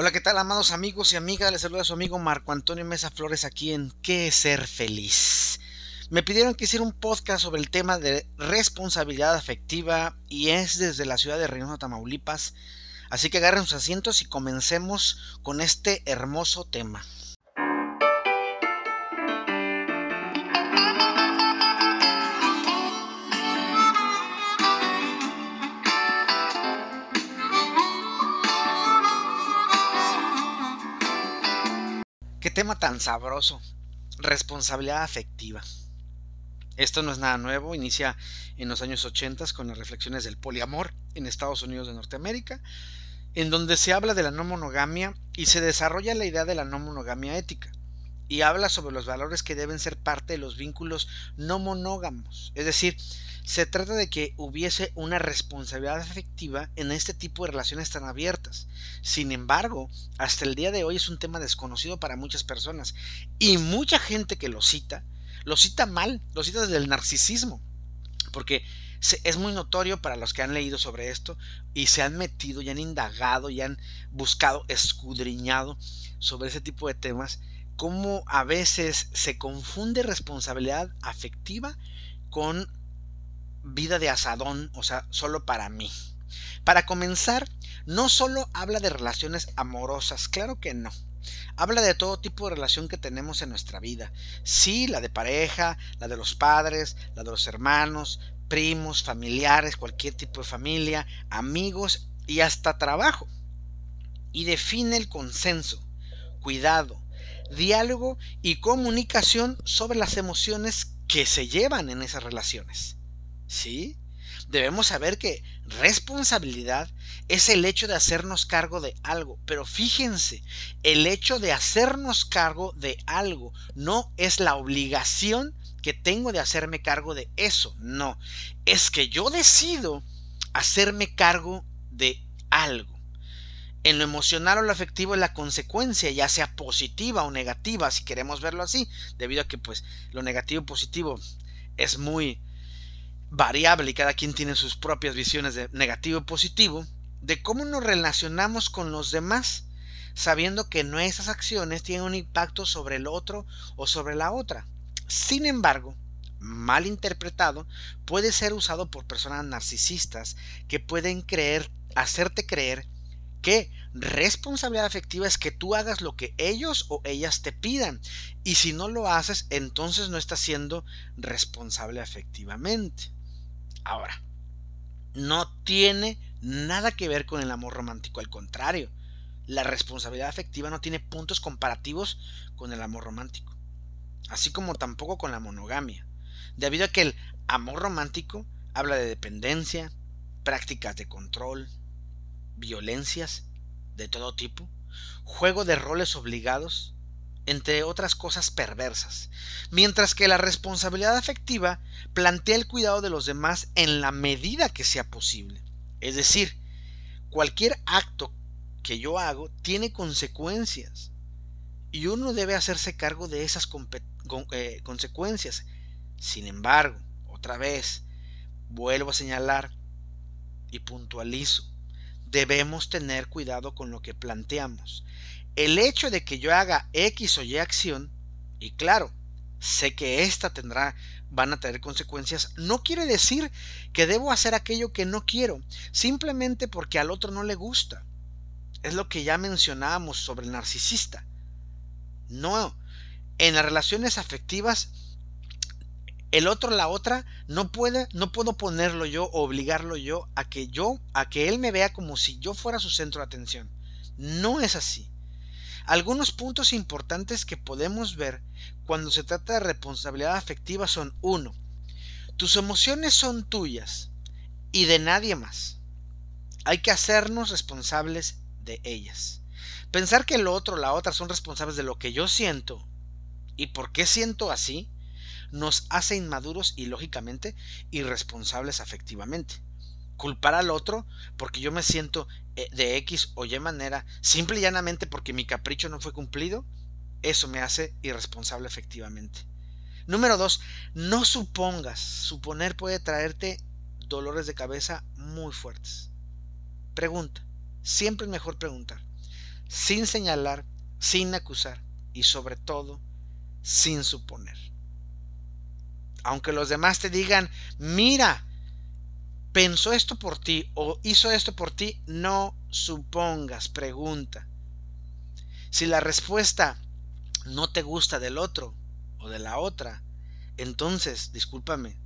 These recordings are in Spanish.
Hola, ¿qué tal, amados amigos y amigas? Les saluda su amigo Marco Antonio Mesa Flores aquí en ¿Qué es ser feliz? Me pidieron que hiciera un podcast sobre el tema de responsabilidad afectiva y es desde la ciudad de Reynosa, Tamaulipas. Así que agarren sus asientos y comencemos con este hermoso tema. Tema tan sabroso. Responsabilidad afectiva. Esto no es nada nuevo, inicia en los años 80 con las reflexiones del poliamor en Estados Unidos de Norteamérica, en donde se habla de la no monogamia y se desarrolla la idea de la no monogamia ética y habla sobre los valores que deben ser parte de los vínculos no monógamos. Es decir, se trata de que hubiese una responsabilidad afectiva en este tipo de relaciones tan abiertas. Sin embargo, hasta el día de hoy es un tema desconocido para muchas personas y mucha gente que lo cita, lo cita mal, lo cita desde el narcisismo, porque es muy notorio para los que han leído sobre esto y se han metido y han indagado y han buscado, escudriñado sobre ese tipo de temas, cómo a veces se confunde responsabilidad afectiva con vida de asadón, o sea, solo para mí. Para comenzar, no solo habla de relaciones amorosas, claro que no. Habla de todo tipo de relación que tenemos en nuestra vida. Sí, la de pareja, la de los padres, la de los hermanos, primos, familiares, cualquier tipo de familia, amigos y hasta trabajo. Y define el consenso, cuidado, diálogo y comunicación sobre las emociones que se llevan en esas relaciones. ¿Sí? Debemos saber que responsabilidad es el hecho de hacernos cargo de algo. Pero fíjense, el hecho de hacernos cargo de algo no es la obligación que tengo de hacerme cargo de eso. No, es que yo decido hacerme cargo de algo. En lo emocional o lo afectivo es la consecuencia, ya sea positiva o negativa, si queremos verlo así, debido a que pues lo negativo y positivo es muy variable y cada quien tiene sus propias visiones de negativo y positivo, de cómo nos relacionamos con los demás, sabiendo que nuestras acciones tienen un impacto sobre el otro o sobre la otra. Sin embargo, mal interpretado, puede ser usado por personas narcisistas que pueden creer, hacerte creer que responsabilidad afectiva es que tú hagas lo que ellos o ellas te pidan. Y si no lo haces, entonces no estás siendo responsable afectivamente. Ahora, no tiene nada que ver con el amor romántico, al contrario, la responsabilidad afectiva no tiene puntos comparativos con el amor romántico, así como tampoco con la monogamia, debido a que el amor romántico habla de dependencia, prácticas de control, violencias de todo tipo, juego de roles obligados, entre otras cosas perversas, mientras que la responsabilidad afectiva plantea el cuidado de los demás en la medida que sea posible. Es decir, cualquier acto que yo hago tiene consecuencias y uno debe hacerse cargo de esas eh, consecuencias. Sin embargo, otra vez, vuelvo a señalar y puntualizo, debemos tener cuidado con lo que planteamos el hecho de que yo haga X o Y acción, y claro, sé que esta tendrá, van a tener consecuencias, no quiere decir que debo hacer aquello que no quiero, simplemente porque al otro no le gusta. Es lo que ya mencionábamos sobre el narcisista. No, en las relaciones afectivas, el otro, la otra, no puede, no puedo ponerlo yo, obligarlo yo a que yo, a que él me vea como si yo fuera su centro de atención. No es así. Algunos puntos importantes que podemos ver cuando se trata de responsabilidad afectiva son 1. Tus emociones son tuyas y de nadie más. Hay que hacernos responsables de ellas. Pensar que el otro o la otra son responsables de lo que yo siento y por qué siento así nos hace inmaduros y lógicamente irresponsables afectivamente culpar al otro porque yo me siento eh, de X o Y manera, simple y llanamente porque mi capricho no fue cumplido, eso me hace irresponsable efectivamente. Número dos, no supongas. Suponer puede traerte dolores de cabeza muy fuertes. Pregunta. Siempre es mejor preguntar. sin señalar, sin acusar y sobre todo sin suponer. Aunque los demás te digan, mira, pensó esto por ti o hizo esto por ti, no supongas, pregunta. Si la respuesta no te gusta del otro o de la otra, entonces, discúlpame,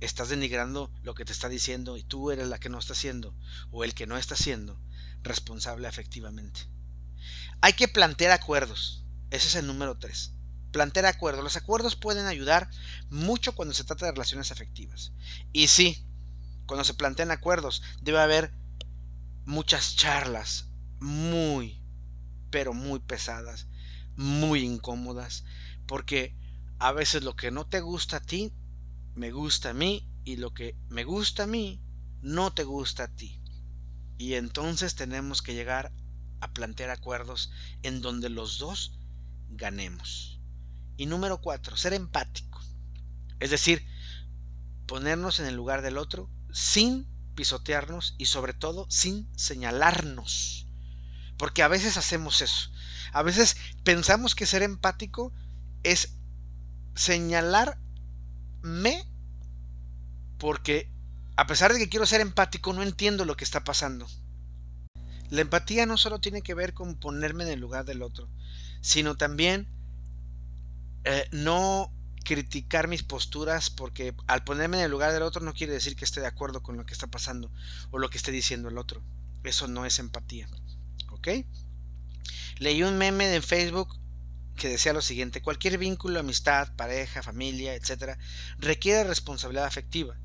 estás denigrando lo que te está diciendo y tú eres la que no está haciendo o el que no está siendo responsable efectivamente. Hay que plantear acuerdos. Ese es el número 3. Plantear acuerdos. Los acuerdos pueden ayudar mucho cuando se trata de relaciones afectivas. Y sí, cuando se plantean acuerdos, debe haber muchas charlas muy, pero muy pesadas, muy incómodas, porque a veces lo que no te gusta a ti, me gusta a mí, y lo que me gusta a mí, no te gusta a ti. Y entonces tenemos que llegar a plantear acuerdos en donde los dos ganemos. Y número cuatro, ser empático. Es decir, ponernos en el lugar del otro sin pisotearnos y sobre todo sin señalarnos. Porque a veces hacemos eso. A veces pensamos que ser empático es señalarme porque a pesar de que quiero ser empático, no entiendo lo que está pasando. La empatía no solo tiene que ver con ponerme en el lugar del otro, sino también eh, no criticar mis posturas porque al ponerme en el lugar del otro no quiere decir que esté de acuerdo con lo que está pasando o lo que esté diciendo el otro. Eso no es empatía. ¿Ok? Leí un meme de Facebook que decía lo siguiente, cualquier vínculo, amistad, pareja, familia, etc., requiere responsabilidad afectiva.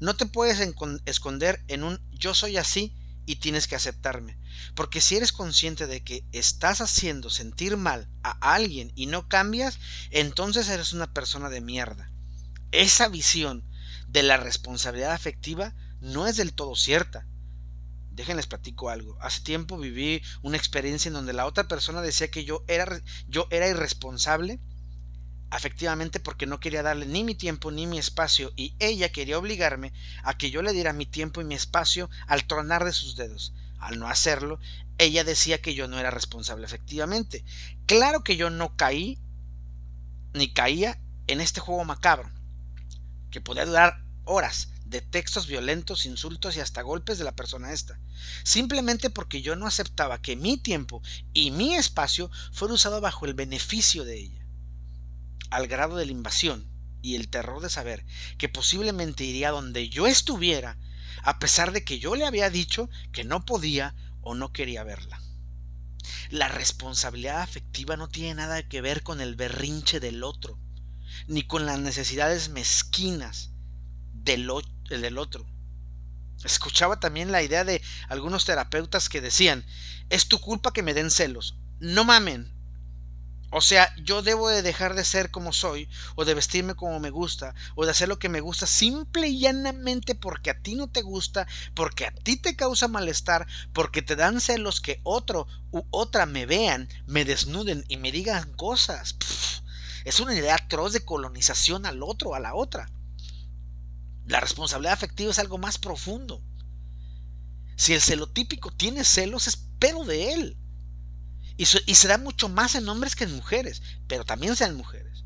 No te puedes esconder en un yo soy así y tienes que aceptarme. Porque si eres consciente de que estás haciendo sentir mal a alguien y no cambias, entonces eres una persona de mierda. Esa visión de la responsabilidad afectiva no es del todo cierta. Déjenles platico algo. Hace tiempo viví una experiencia en donde la otra persona decía que yo era, yo era irresponsable afectivamente porque no quería darle ni mi tiempo ni mi espacio y ella quería obligarme a que yo le diera mi tiempo y mi espacio al tronar de sus dedos. Al no hacerlo, ella decía que yo no era responsable efectivamente. Claro que yo no caí ni caía en este juego macabro, que podía durar horas de textos violentos, insultos y hasta golpes de la persona esta, simplemente porque yo no aceptaba que mi tiempo y mi espacio fuera usado bajo el beneficio de ella al grado de la invasión y el terror de saber que posiblemente iría donde yo estuviera, a pesar de que yo le había dicho que no podía o no quería verla. La responsabilidad afectiva no tiene nada que ver con el berrinche del otro, ni con las necesidades mezquinas del, otro. Escuchaba también la idea de algunos terapeutas que decían, es tu culpa que me den celos. No mamen, o sea, yo debo de dejar de ser como soy, o de vestirme como me gusta, o de hacer lo que me gusta, simple y llanamente porque a ti no te gusta, porque a ti te causa malestar, porque te dan celos que otro u otra me vean, me desnuden y me digan cosas. es una idea atroz de colonización al otro, a la otra. La responsabilidad afectiva es algo más profundo. Si el celotípico tiene celos, es pedo de él. Y, se da mucho más en hombres que en mujeres, pero también sean mujeres.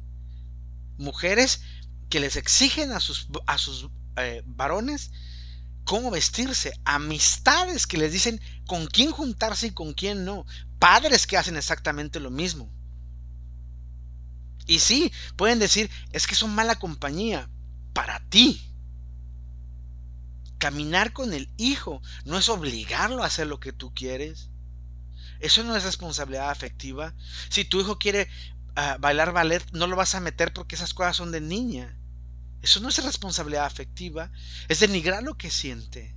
Mujeres que les exigen a sus, a sus eh, varones cómo vestirse, amistades que les dicen con quién juntarse y con quién no, padres que hacen exactamente lo mismo. Y sí, pueden decir, es que son mala compañía para ti. Caminar con el hijo no es obligarlo a hacer lo que tú quieres. Eso no es responsabilidad afectiva. Si tu hijo quiere ah, bailar ballet, no lo vas a meter porque esas cosas son de niña. Eso no es responsabilidad afectiva. Es denigrar lo que siente.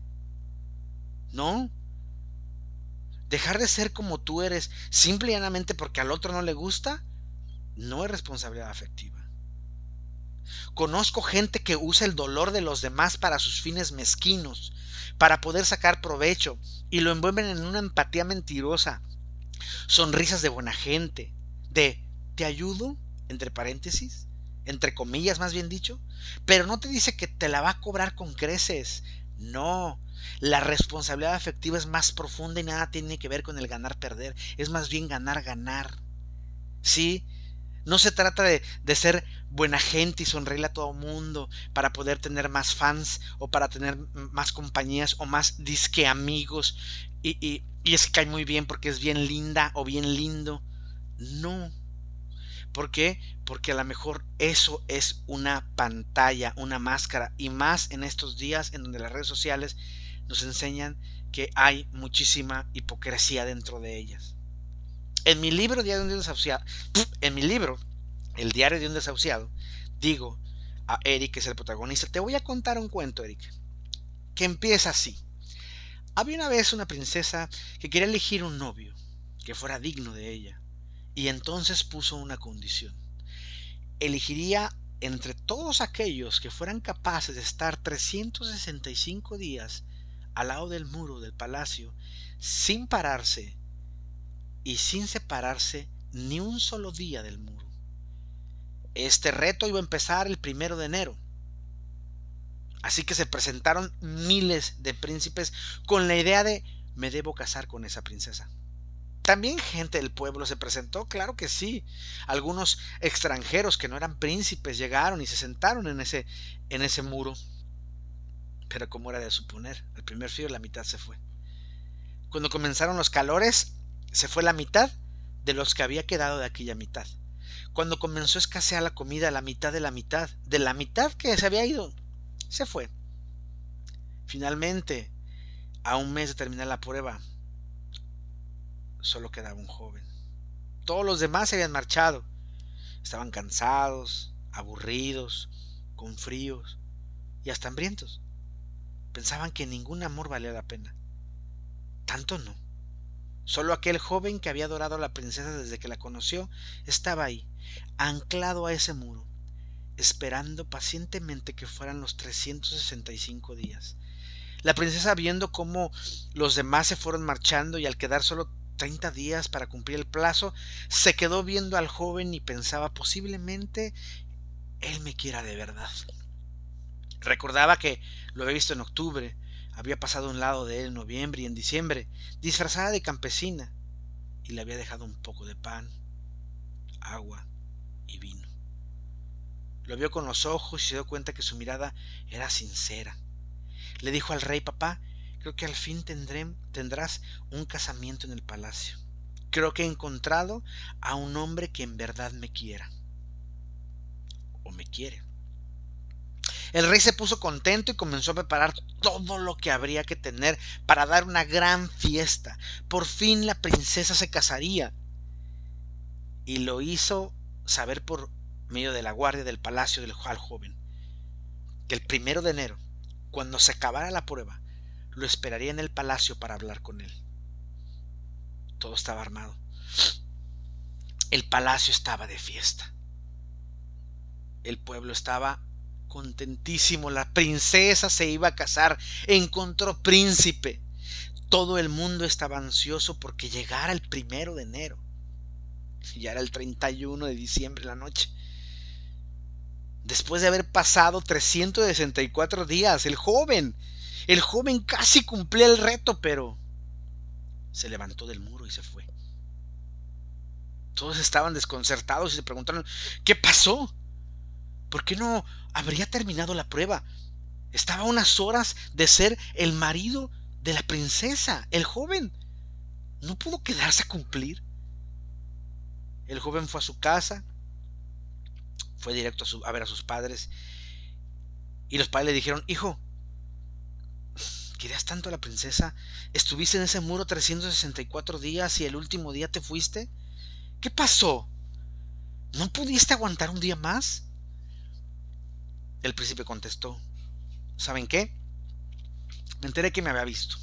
No. Dejar de ser como tú eres simple y llanamente porque al otro no le gusta, no es responsabilidad afectiva. Conozco gente que usa el dolor de los demás para sus fines mezquinos, para poder sacar provecho, y lo envuelven en una empatía mentirosa, sonrisas de buena gente, de te ayudo, entre paréntesis, entre comillas más bien dicho, pero no te dice que te la va a cobrar con creces. No, la responsabilidad afectiva es más profunda y nada tiene que ver con el ganar-perder, es más bien ganar-ganar. ¿Sí? No se trata de, de, ser buena gente y sonreírle a todo mundo para poder tener más fans o para tener más compañías o más disque amigos y, y, y es que cae muy bien porque es bien linda o bien lindo. No. ¿Por qué? Porque a lo mejor eso es una pantalla, una máscara y más en estos días en donde las redes sociales nos enseñan que hay muchísima hipocresía dentro de ellas. En mi libro El diario de un desahuciado, digo a Eric, que es el protagonista, te voy a contar un cuento, Eric, que empieza así. Había una vez una princesa que quería elegir un novio que fuera digno de ella, y entonces puso una condición. Elegiría entre todos aquellos que fueran capaces de estar 365 días al lado del muro del palacio sin pararse y sin separarse ni un solo día del muro. Este reto iba a empezar el primero de enero. Así que se presentaron miles de príncipes con la idea de me debo casar con esa princesa. También gente del pueblo se presentó, claro que sí. Algunos extranjeros que no eran príncipes llegaron y se sentaron en ese, en ese muro. Pero como era de suponer, el primer frío la mitad se fue. Cuando comenzaron los calores, se fue la mitad de los que había quedado de aquella mitad. Cuando comenzó a escasear la comida, la mitad de la mitad, de la mitad que se había ido, se fue. Finalmente, a un mes de terminar la prueba, solo quedaba un joven. Todos los demás se habían marchado. Estaban cansados, aburridos, con fríos y hasta hambrientos. Pensaban que ningún amor valía la pena. Tanto no. Solo aquel joven que había adorado a la princesa desde que la conoció estaba ahí, anclado a ese muro, esperando pacientemente que fueran los 365 días. La princesa viendo cómo los demás se fueron marchando y al quedar solo 30 días para cumplir el plazo, se quedó viendo al joven y pensaba posiblemente él me quiera de verdad. Recordaba que lo había visto en octubre, había pasado a un lado de él en noviembre y en diciembre, disfrazada de campesina, y le había dejado un poco de pan, agua y vino. Lo vio con los ojos y se dio cuenta que su mirada era sincera. Le dijo al rey, papá, Creo que al fin tendré, tendrás un casamiento en el palacio. Creo que he encontrado a un hombre que en verdad me quiera. O me quiere. El rey se puso contento y comenzó a preparar todo lo que habría que tener para dar una gran fiesta. Por fin la princesa se casaría. Y lo hizo saber por medio de la guardia del palacio del joven que el primero de enero, cuando se acabara la prueba, lo esperaría en el palacio para hablar con él. Todo estaba armado. El palacio estaba de fiesta. El pueblo estaba contentísimo. La princesa se iba a casar. Encontró príncipe. Todo el mundo estaba ansioso porque llegara el primero de enero. Ya era el 31 de diciembre la noche. Después de haber pasado 364 días, el joven el joven casi cumplía el reto, pero se levantó del muro y se fue. Todos estaban desconcertados y se preguntaron, ¿qué pasó? ¿Por qué no habría terminado la prueba? Estaba a unas horas de ser el marido de la princesa, el joven. ¿No pudo quedarse a cumplir? El joven fue a su casa, fue directo a, ver a sus padres y los padres le dijeron, hijo, ¿Querías tanto a la princesa? ¿Estuviste en ese muro 364 días y el último día te fuiste? ¿Qué pasó? ¿No pudiste aguantar un día más? El príncipe contestó, ¿saben qué? Me enteré que me había visto.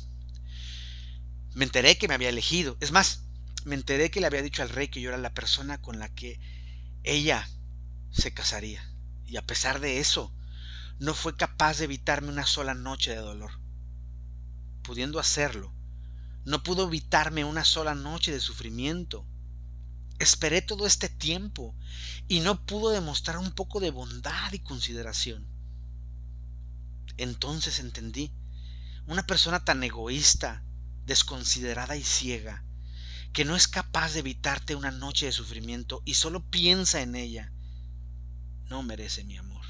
Me enteré que me había elegido. Es más, me enteré que le había dicho al rey que yo era la persona con la que ella se casaría. Y a pesar de eso, no fue capaz de evitarme una sola noche de dolor pudiendo hacerlo, no pudo evitarme una sola noche de sufrimiento. Esperé todo este tiempo y no pudo demostrar un poco de bondad y consideración. Entonces entendí Una persona tan egoísta, desconsiderada y ciega, que no es capaz de evitarte una noche de sufrimiento y solo piensa en ella, no merece mi amor.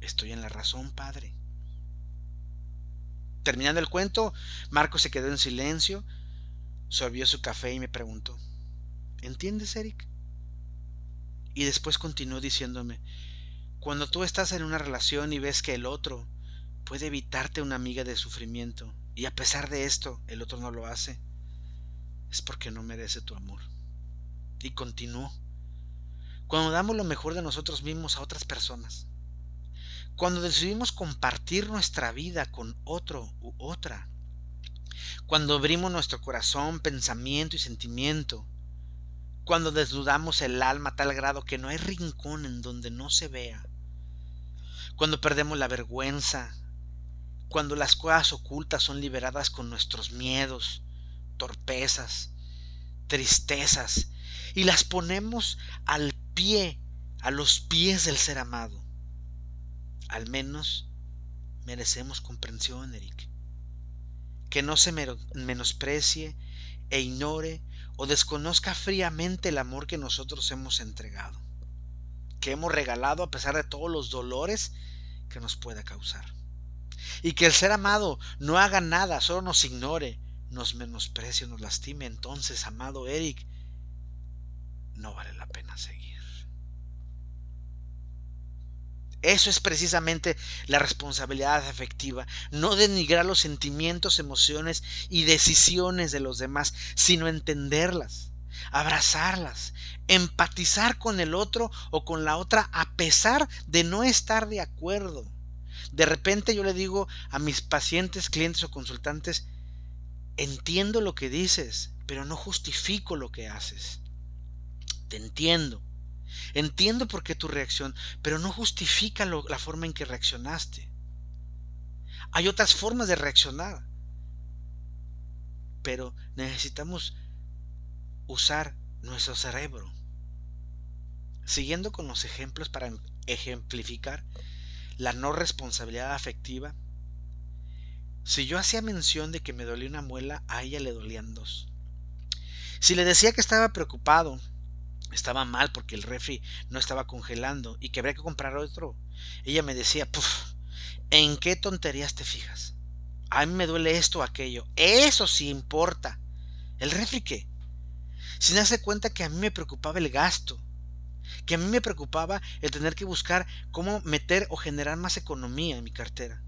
Estoy en la razón, Padre. Terminando el cuento, Marco se quedó en silencio, sorbió su café y me preguntó, ¿entiendes, Eric? Y después continuó diciéndome, cuando tú estás en una relación y ves que el otro puede evitarte una amiga de sufrimiento, y a pesar de esto el otro no lo hace, es porque no merece tu amor. Y continuó, cuando damos lo mejor de nosotros mismos a otras personas, cuando decidimos compartir nuestra vida con otro u otra, cuando abrimos nuestro corazón, pensamiento y sentimiento, cuando desnudamos el alma a tal grado que no hay rincón en donde no se vea, cuando perdemos la vergüenza, cuando las cosas ocultas son liberadas con nuestros miedos, torpezas, tristezas, y las ponemos al pie, a los pies del ser amado. Al menos merecemos comprensión, Eric. Que no se menosprecie e ignore o desconozca fríamente el amor que nosotros hemos entregado, que hemos regalado a pesar de todos los dolores que nos pueda causar. Y que el ser amado no haga nada, solo nos ignore, nos menosprecie, nos lastime, entonces, amado Eric, no vale la pena seguir. Eso es precisamente la responsabilidad afectiva, no denigrar los sentimientos, emociones y decisiones de los demás, sino entenderlas, abrazarlas, empatizar con el otro o con la otra a pesar de no estar de acuerdo. De repente yo le digo a mis pacientes, clientes o consultantes, entiendo lo que dices, pero no justifico lo que haces. Te entiendo Entiendo por qué tu reacción, pero no justifica la forma en que reaccionaste. Hay otras formas de reaccionar, pero necesitamos usar nuestro cerebro. Siguiendo con los ejemplos para ejemplificar la no responsabilidad afectiva, si yo hacía mención de que me dolía una muela, a ella le dolían dos. Si le decía que estaba preocupado estaba mal porque el refri no estaba congelando y que habría que comprar otro. Ella me decía, Puf, ¿en qué tonterías te fijas? A mí me duele esto o aquello. Eso sí importa. ¿El refri qué? Sin darse cuenta que a mí me preocupaba el gasto, que a mí me preocupaba el tener que buscar cómo meter o generar más economía en mi cartera.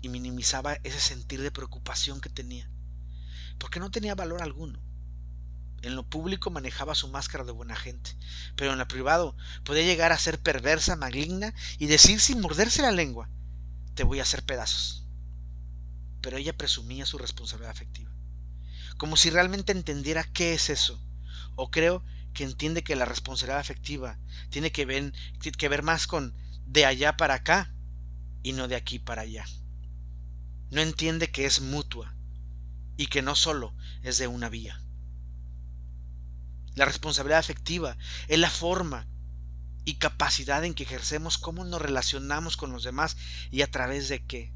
Y minimizaba ese sentir de preocupación que tenía, porque no tenía valor alguno. En lo público manejaba su máscara de buena gente, pero en lo privado podía llegar a ser perversa, maligna y decir sin morderse la lengua, te voy a hacer pedazos. Pero ella presumía su responsabilidad afectiva, como si realmente entendiera qué es eso, o creo que entiende que la responsabilidad afectiva tiene que ver, que ver más con de allá para acá y no de aquí para allá. No entiende que es mutua y que no solo es de una vía. La responsabilidad afectiva es la forma y capacidad en que ejercemos cómo nos relacionamos con los demás y a través de qué.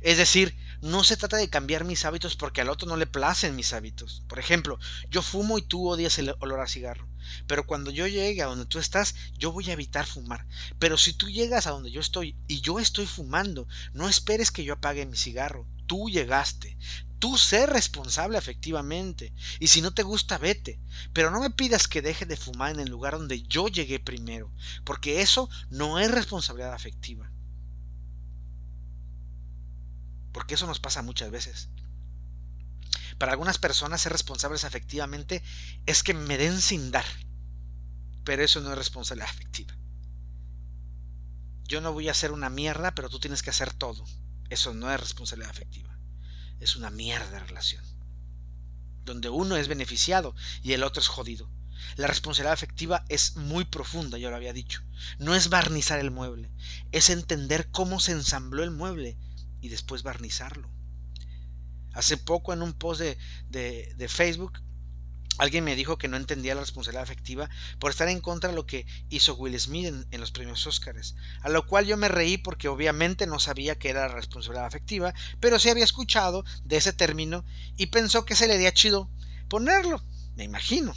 Es decir, no se trata de cambiar mis hábitos porque al otro no le placen mis hábitos. Por ejemplo, yo fumo y tú odias el olor a cigarro. Pero cuando yo llegue a donde tú estás, yo voy a evitar fumar. Pero si tú llegas a donde yo estoy y yo estoy fumando, no esperes que yo apague mi cigarro. Tú llegaste tú ser responsable efectivamente. Y si no te gusta, vete. Pero no me pidas que deje de fumar en el lugar donde yo llegué primero, porque eso no es responsabilidad afectiva. Porque eso nos pasa muchas veces. Para algunas personas ser responsables afectivamente es que me den sin dar. Pero eso no es responsabilidad afectiva. Yo no voy a hacer una mierda, pero tú tienes que hacer todo. Eso no es responsabilidad afectiva es una mierda de relación. Donde uno es beneficiado y el otro es jodido. La responsabilidad afectiva es muy profunda, ya lo había dicho. No es barnizar el mueble, es entender cómo se ensambló el mueble y después barnizarlo. Hace poco en un post de, de, Facebook Alguien me dijo que no entendía la responsabilidad afectiva por estar en contra de lo que hizo Will Smith en, los premios Oscars, a lo cual yo me reí porque obviamente no sabía que era la responsabilidad afectiva, pero sí había escuchado de ese término y pensó que se le haría chido ponerlo, me imagino.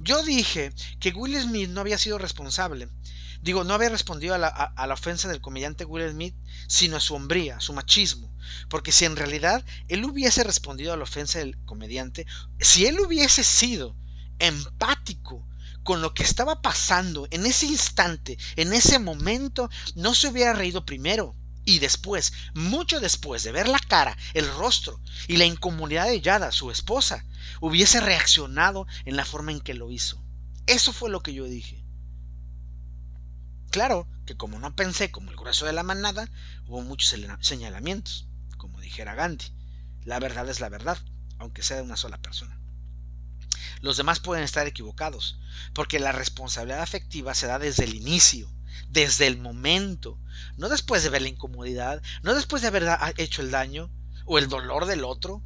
Yo dije que Will Smith no había sido responsable. Digo, no había respondido a la, a la ofensa del comediante Will Smith, sino a su hombría, su machismo. Porque si en realidad él hubiese respondido a la ofensa del comediante, si él hubiese sido empático con lo que estaba pasando en ese instante, en ese momento, no se hubiera reído primero. Y después, mucho después de ver la cara, el rostro y la incomodidad de Yada, su esposa, hubiese reaccionado en la forma en que lo hizo. Eso fue lo que yo dije. Claro que como no pensé como el grueso de la manada, hubo muchos señalamientos, como dijera Gandhi. La verdad es la verdad, aunque sea de una sola persona. Los demás pueden estar equivocados, porque la responsabilidad afectiva se da desde el inicio, desde el momento, no después de ver la incomodidad, no después de haber hecho el daño o el dolor del otro,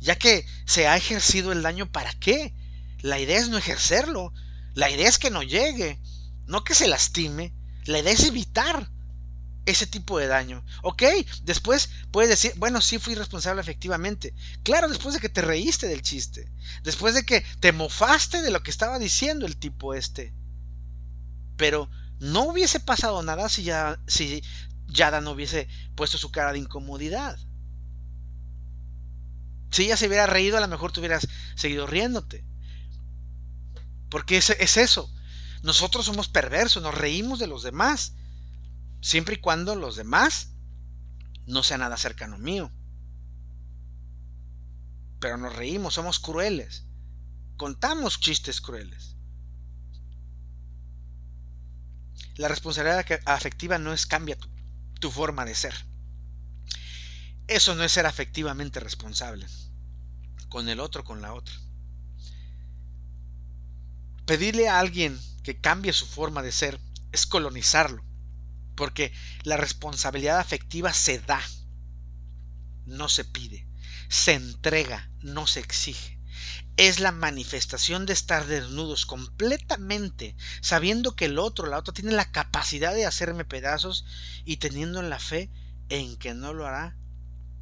ya que se ha ejercido el daño para qué. La idea es no ejercerlo, la idea es que no llegue, no que se lastime, la idea es evitar ese tipo de daño. Ok, después puedes decir, bueno, sí fui responsable efectivamente. Claro, después de que te reíste del chiste, después de que te mofaste de lo que estaba diciendo el tipo este. Pero no hubiese pasado nada si, ya, si Yada no hubiese puesto su cara de incomodidad. Si ella se hubiera reído, a lo mejor tú hubieras seguido riéndote. Porque es, es eso. Nosotros somos perversos, nos reímos de los demás. Siempre y cuando los demás no sean nada cercano mío. Pero nos reímos, somos crueles. Contamos chistes crueles. La responsabilidad afectiva no es cambia tu, forma de ser. Eso no es ser afectivamente responsable. Con el otro, con la otra. Pedirle a alguien que cambie su forma de ser es colonizarlo. Porque la responsabilidad afectiva se da, no se pide. Se entrega, no se exige es la manifestación de estar desnudos completamente, sabiendo que el otro, la otra, tiene la capacidad de hacerme pedazos y teniendo la fe en que no lo hará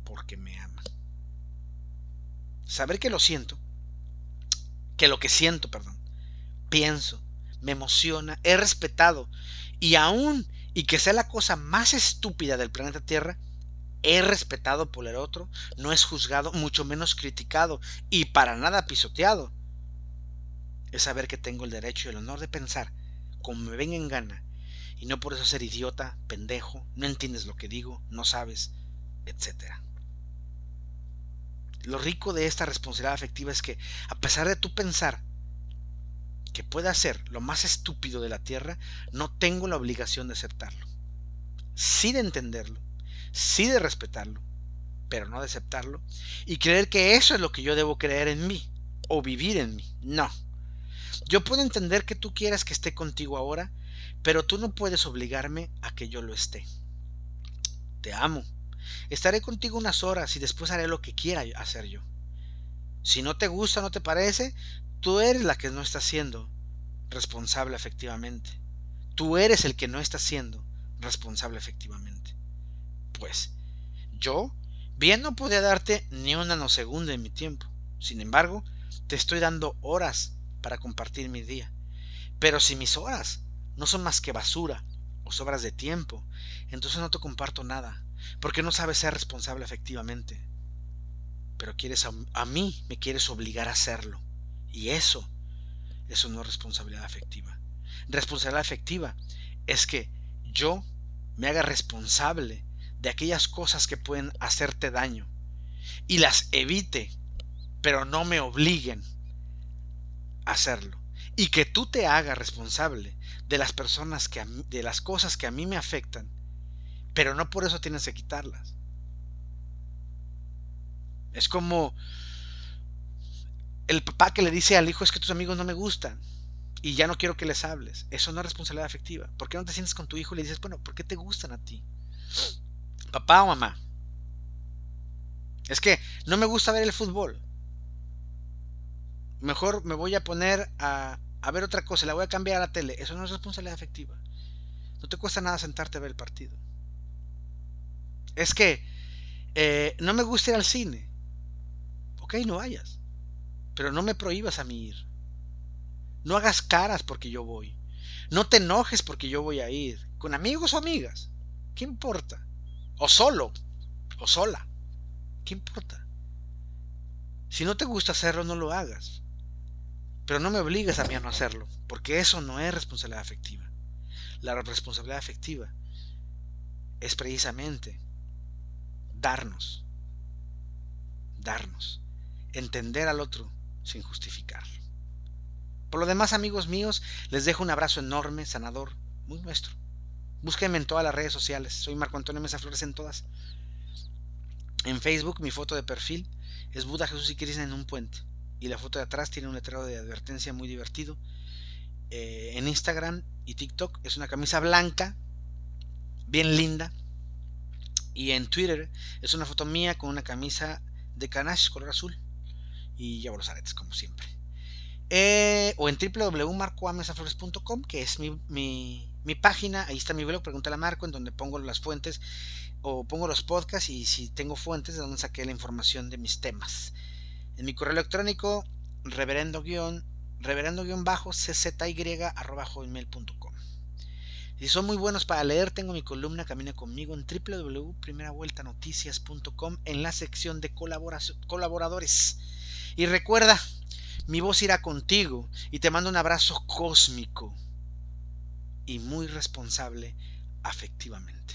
porque me ama. Saber que lo siento, que lo que siento, perdón, pienso, me emociona, he respetado y aún y que sea la cosa más estúpida del planeta Tierra, es respetado por el otro, no es juzgado, mucho menos criticado y para nada pisoteado. Es saber que tengo el derecho y el honor de pensar como me venga en gana y no por eso ser idiota, pendejo, no entiendes lo que digo, no sabes, etc. Lo rico de esta responsabilidad afectiva es que, a pesar de tu pensar que pueda ser lo más estúpido de la tierra, no tengo la obligación de aceptarlo. Sí de entenderlo, sí de respetarlo, pero no de aceptarlo, y creer que eso es lo que yo debo creer en mí, o vivir en mí. No. Yo puedo entender que tú quieras que esté contigo ahora, pero tú no puedes obligarme a que yo lo esté. Te amo. Estaré contigo unas horas y después haré lo que quiera hacer yo. Si no te gusta, no te parece, tú eres la que no está siendo responsable efectivamente. Tú eres el que no está siendo responsable efectivamente pues yo bien no podía darte ni un nanosegundo en mi tiempo. Sin embargo, te estoy dando horas para compartir mi día. Pero si mis horas no son más que basura o sobras de tiempo, entonces no te comparto nada, porque no sabes ser responsable efectivamente. Pero quieres a, a mí, me quieres obligar a hacerlo. Y eso, eso no es responsabilidad afectiva. Responsabilidad afectiva es que yo me haga responsable de aquellas cosas que pueden hacerte daño y las evite, pero no me obliguen a hacerlo. Y que tú te hagas responsable de las personas que de las cosas que a mí me afectan, pero no por eso tienes que quitarlas. Es como el papá que le dice al hijo es que tus amigos no me gustan y ya no quiero que les hables. Eso no es responsabilidad afectiva. ¿Por qué no te sientes con tu hijo y le dices, bueno, ¿por qué te gustan a ti? Papá o mamá. Es que no me gusta ver el fútbol. mejor me voy a poner a, a ver otra cosa, la voy a cambiar a la tele. Eso no es responsabilidad afectiva. No te cuesta nada sentarte a ver el partido. Es que eh, no me gusta ir al cine. Ok, no vayas. Pero no me prohíbas a mí ir. No hagas caras porque yo voy. No te enojes porque yo voy a ir. Con amigos o amigas. ¿Qué importa? O solo. O sola. ¿Qué importa? Si no te gusta hacerlo, no lo hagas. Pero no me obligues a mí a no hacerlo. Porque eso no es responsabilidad afectiva. La responsabilidad afectiva es precisamente darnos. Darnos. Entender al otro sin justificarlo. Por lo demás, amigos míos, les dejo un abrazo enorme, sanador, muy nuestro. Búsquenme en todas las redes sociales. Soy Marco Antonio Mesa Flores en todas. En Facebook, mi foto de perfil es Buda, Jesús y Krishna en un puente. Y la foto de atrás tiene un letrero de advertencia muy divertido. Eh, en Instagram y TikTok es una camisa blanca, bien linda. Y en Twitter es una foto mía con una camisa de canache color azul. Y llevo los aretes, como siempre. Eh, o en www.marcoamesaflores.com, que es mi, página, ahí está mi blog, pregúntale a Marco, en donde pongo las fuentes o pongo los podcasts y si tengo fuentes de donde saqué la información de mis temas. En mi correo electrónico, reverendo reverendo bajo email.com Si son muy buenos para leer, tengo mi columna Camina conmigo en www.primeravueltanoticias.com en la sección de colaboradores. Y recuerda, mi voz irá contigo y te mando un abrazo cósmico y muy responsable afectivamente.